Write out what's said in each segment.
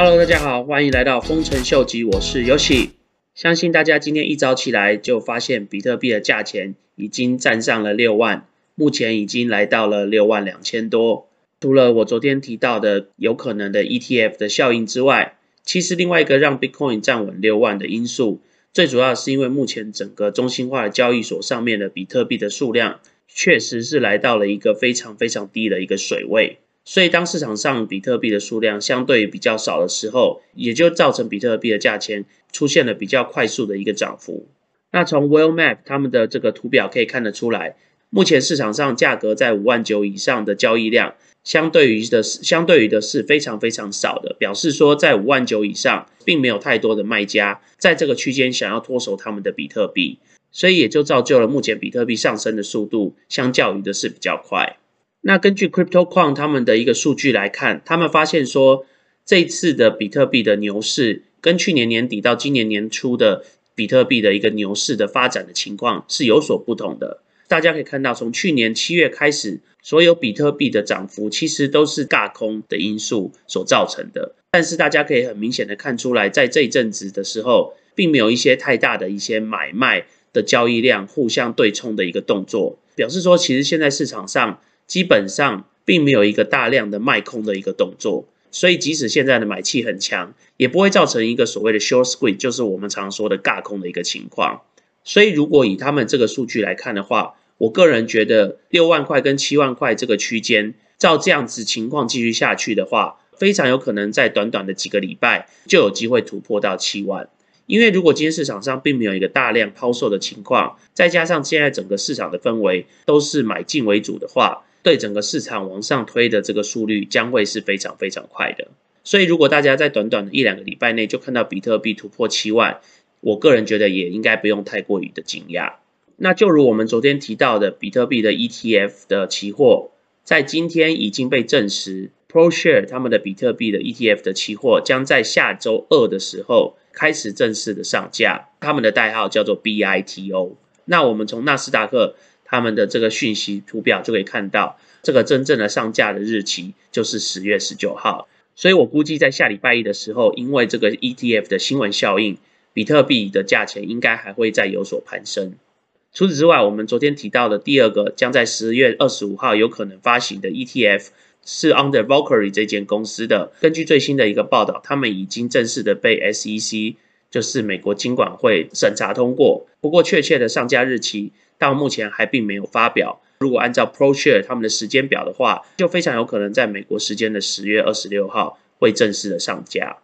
Hello，大家好，欢迎来到丰臣秀吉，我是 Yoshi。相信大家今天一早起来就发现比特币的价钱已经站上了六万，目前已经来到了六万两千多。除了我昨天提到的有可能的 ETF 的效应之外，其实另外一个让 Bitcoin 站稳六万的因素，最主要是因为目前整个中心化的交易所上面的比特币的数量，确实是来到了一个非常非常低的一个水位。所以，当市场上比特币的数量相对比较少的时候，也就造成比特币的价钱出现了比较快速的一个涨幅。那从 Well Map 他们的这个图表可以看得出来，目前市场上价格在五万九以上的交易量，相对于的相对于的是非常非常少的，表示说在五万九以上，并没有太多的卖家在这个区间想要脱手他们的比特币，所以也就造就了目前比特币上升的速度，相较于的是比较快。那根据 CryptoQuant 他们的一个数据来看，他们发现说，这次的比特币的牛市跟去年年底到今年年初的比特币的一个牛市的发展的情况是有所不同的。大家可以看到，从去年七月开始，所有比特币的涨幅其实都是大空的因素所造成的。但是大家可以很明显的看出来，在这一阵子的时候，并没有一些太大的一些买卖的交易量互相对冲的一个动作，表示说，其实现在市场上。基本上并没有一个大量的卖空的一个动作，所以即使现在的买气很强，也不会造成一个所谓的 short squeeze，就是我们常说的尬空的一个情况。所以如果以他们这个数据来看的话，我个人觉得六万块跟七万块这个区间，照这样子情况继续下去的话，非常有可能在短短的几个礼拜就有机会突破到七万。因为如果今天市场上并没有一个大量抛售的情况，再加上现在整个市场的氛围都是买进为主的话，对整个市场往上推的这个速率将会是非常非常快的，所以如果大家在短短的一两个礼拜内就看到比特币突破七万，我个人觉得也应该不用太过于的惊讶。那就如我们昨天提到的，比特币的 ETF 的期货在今天已经被证实，ProShare 他们的比特币的 ETF 的期货将在下周二的时候开始正式的上架，他们的代号叫做 BITO。那我们从纳斯达克。他们的这个讯息图表就可以看到，这个真正的上架的日期就是十月十九号，所以我估计在下礼拜一的时候，因为这个 ETF 的新闻效应，比特币的价钱应该还会再有所攀升。除此之外，我们昨天提到的第二个将在十月二十五号有可能发行的 ETF 是 Under Valkyrie 这间公司的。根据最新的一个报道，他们已经正式的被 SEC，就是美国金管会审查通过。不过确切的上架日期。到目前还并没有发表。如果按照 ProShare 他们的时间表的话，就非常有可能在美国时间的十月二十六号会正式的上架。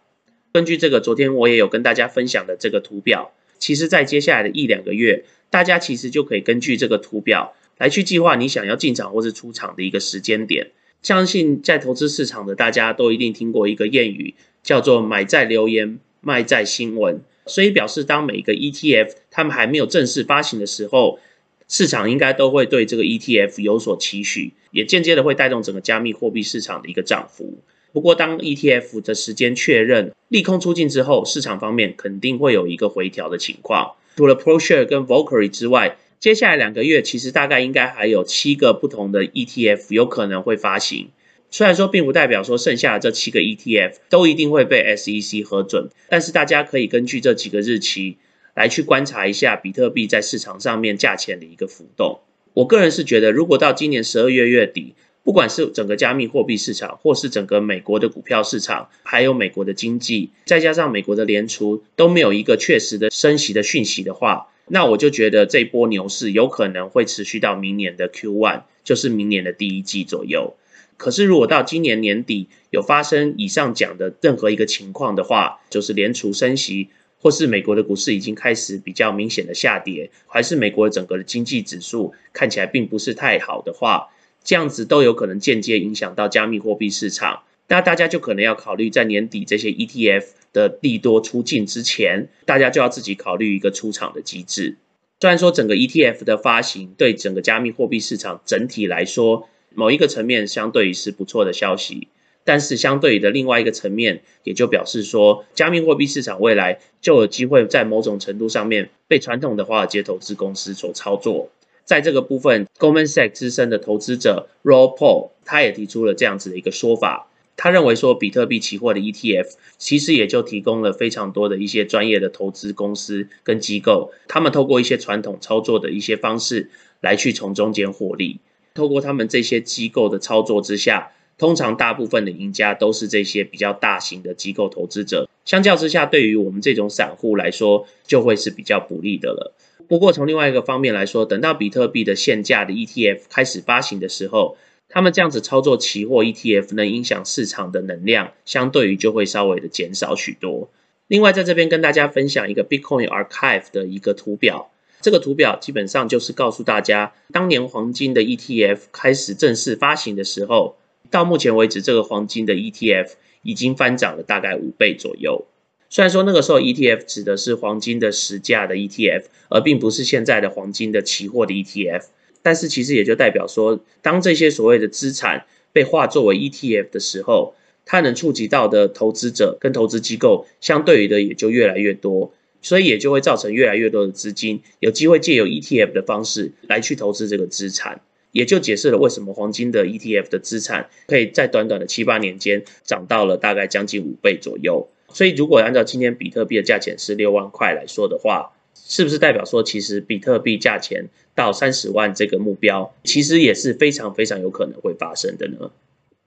根据这个，昨天我也有跟大家分享的这个图表，其实，在接下来的一两个月，大家其实就可以根据这个图表来去计划你想要进场或是出场的一个时间点。相信在投资市场的大家都一定听过一个谚语，叫做“买在留言，卖在新闻”，所以表示当每个 ETF 他们还没有正式发行的时候。市场应该都会对这个 ETF 有所期许，也间接的会带动整个加密货币市场的一个涨幅。不过，当 ETF 的时间确认利空出尽之后，市场方面肯定会有一个回调的情况。除了 ProShare 跟 Valkyrie 之外，接下来两个月其实大概应该还有七个不同的 ETF 有可能会发行。虽然说并不代表说剩下的这七个 ETF 都一定会被 SEC 核准，但是大家可以根据这几个日期。来去观察一下比特币在市场上面价钱的一个浮动。我个人是觉得，如果到今年十二月月底，不管是整个加密货币市场，或是整个美国的股票市场，还有美国的经济，再加上美国的联储都没有一个确实的升息的讯息的话，那我就觉得这波牛市有可能会持续到明年的 Q one，就是明年的第一季左右。可是如果到今年年底有发生以上讲的任何一个情况的话，就是联储升息。或是美国的股市已经开始比较明显的下跌，还是美国整个的经济指数看起来并不是太好的话，这样子都有可能间接影响到加密货币市场。那大家就可能要考虑，在年底这些 ETF 的利多出尽之前，大家就要自己考虑一个出场的机制。虽然说整个 ETF 的发行对整个加密货币市场整体来说，某一个层面相对于是不错的消息。但是相对的另外一个层面，也就表示说，加密货币市场未来就有机会在某种程度上面被传统的华尔街投资公司所操作。在这个部分，Goldman Sachs 资深的投资者 Rob Paul 他也提出了这样子的一个说法，他认为说，比特币期货的 ETF 其实也就提供了非常多的一些专业的投资公司跟机构，他们透过一些传统操作的一些方式来去从中间获利。透过他们这些机构的操作之下，通常大部分的赢家都是这些比较大型的机构投资者。相较之下，对于我们这种散户来说，就会是比较不利的了。不过从另外一个方面来说，等到比特币的现价的 ETF 开始发行的时候，他们这样子操作期货 ETF 能影响市场的能量，相对于就会稍微的减少许多。另外，在这边跟大家分享一个 Bitcoin Archive 的一个图表。这个图表基本上就是告诉大家，当年黄金的 ETF 开始正式发行的时候，到目前为止，这个黄金的 ETF 已经翻涨了大概五倍左右。虽然说那个时候 ETF 指的是黄金的实价的 ETF，而并不是现在的黄金的期货的 ETF。但是其实也就代表说，当这些所谓的资产被化作为 ETF 的时候，它能触及到的投资者跟投资机构相对于的也就越来越多，所以也就会造成越来越多的资金有机会借由 ETF 的方式来去投资这个资产，也就解释了为什么黄金的 ETF 的资产可以在短短的七八年间涨到了大概将近五倍左右。所以如果按照今天比特币的价钱是六万块来说的话，是不是代表说，其实比特币价钱到三十万这个目标，其实也是非常非常有可能会发生的呢？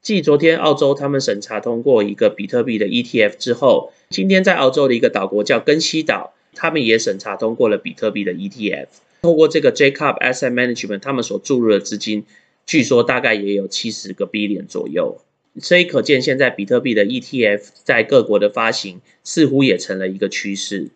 继昨天澳洲他们审查通过一个比特币的 ETF 之后，今天在澳洲的一个岛国叫根西岛，他们也审查通过了比特币的 ETF。透过这个 Jacob Asset Management，他们所注入的资金，据说大概也有七十个 billion 左右。所以可见，现在比特币的 ETF 在各国的发行，似乎也成了一个趋势。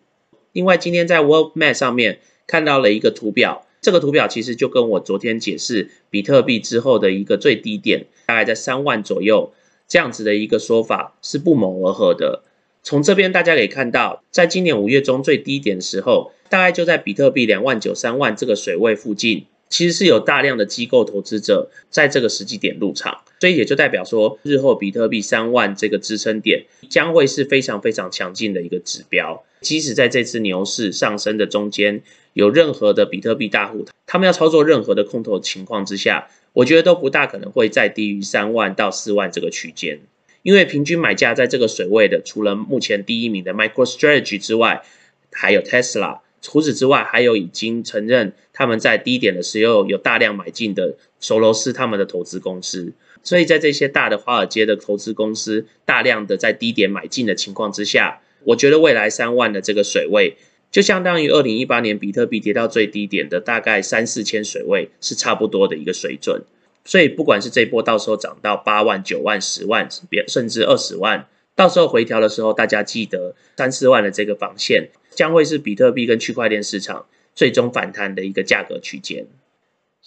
另外，今天在 World Map 上面看到了一个图表，这个图表其实就跟我昨天解释比特币之后的一个最低点，大概在三万左右这样子的一个说法是不谋而合的。从这边大家可以看到，在今年五月中最低点的时候，大概就在比特币两万九、三万这个水位附近。其实是有大量的机构投资者在这个时机点入场，所以也就代表说，日后比特币三万这个支撑点将会是非常非常强劲的一个指标。即使在这次牛市上升的中间，有任何的比特币大户，他们要操作任何的空头情况之下，我觉得都不大可能会再低于三万到四万这个区间，因为平均买价在这个水位的，除了目前第一名的 MicroStrategy 之外，还有 Tesla。除此之外，还有已经承认他们在低点的时候有大量买进的索罗斯他们的投资公司，所以在这些大的华尔街的投资公司大量的在低点买进的情况之下，我觉得未来三万的这个水位，就相当于二零一八年比特币跌到最低点的大概三四千水位是差不多的一个水准。所以不管是这波到时候涨到八万、九万、十万，甚至二十万，到时候回调的时候，大家记得三四万的这个防线。将会是比特币跟区块链市场最终反弹的一个价格区间。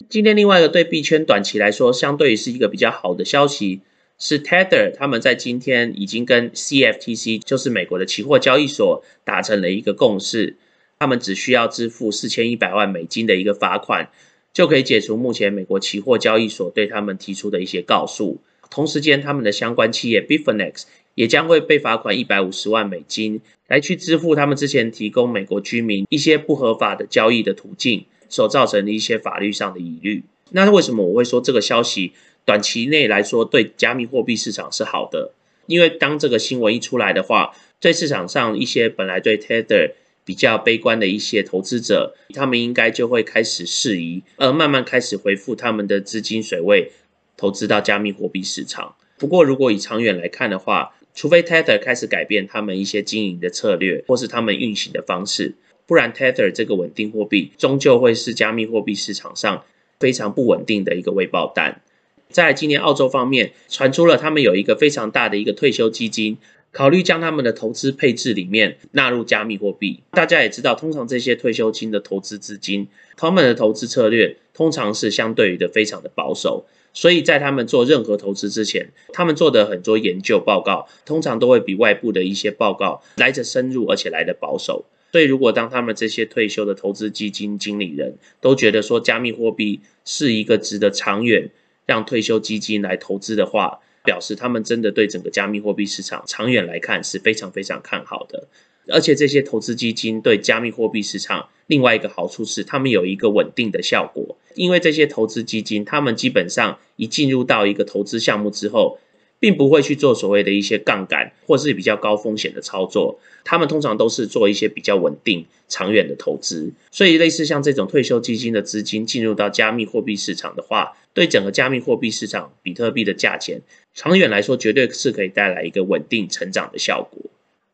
今天另外一个对币圈短期来说，相对于是一个比较好的消息，是 Tether 他们在今天已经跟 CFTC，就是美国的期货交易所达成了一个共识，他们只需要支付四千一百万美金的一个罚款，就可以解除目前美国期货交易所对他们提出的一些告诉。同时间，他们的相关企业 Bifinex 也将会被罚款一百五十万美金。来去支付他们之前提供美国居民一些不合法的交易的途径所造成的一些法律上的疑虑。那为什么我会说这个消息短期内来说对加密货币市场是好的？因为当这个新闻一出来的话，在市场上一些本来对 Tether 比较悲观的一些投资者，他们应该就会开始适宜，而慢慢开始回复他们的资金水位，投资到加密货币市场。不过如果以长远来看的话，除非 Tether 开始改变他们一些经营的策略，或是他们运行的方式，不然 Tether 这个稳定货币终究会是加密货币市场上非常不稳定的一个未爆弹。在今年澳洲方面传出了他们有一个非常大的一个退休基金，考虑将他们的投资配置里面纳入加密货币。大家也知道，通常这些退休金的投资资金，他们的投资策略通常是相对于的非常的保守。所以在他们做任何投资之前，他们做的很多研究报告，通常都会比外部的一些报告来的深入，而且来的保守。所以如果当他们这些退休的投资基金经理人都觉得说加密货币是一个值得长远让退休基金来投资的话，表示他们真的对整个加密货币市场长远来看是非常非常看好的。而且这些投资基金对加密货币市场另外一个好处是，他们有一个稳定的效果。因为这些投资基金，他们基本上一进入到一个投资项目之后，并不会去做所谓的一些杠杆或是比较高风险的操作，他们通常都是做一些比较稳定、长远的投资。所以，类似像这种退休基金的资金进入到加密货币市场的话，对整个加密货币市场比特币的价钱，长远来说绝对是可以带来一个稳定成长的效果。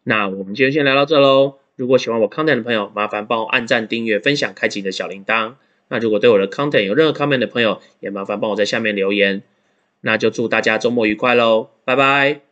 那我们今天先聊到这喽。如果喜欢我 content 的朋友，麻烦帮我按赞、订阅、分享、开启你的小铃铛。那如果对我的 content 有任何 comment 的朋友，也麻烦帮我在下面留言。那就祝大家周末愉快喽，拜拜。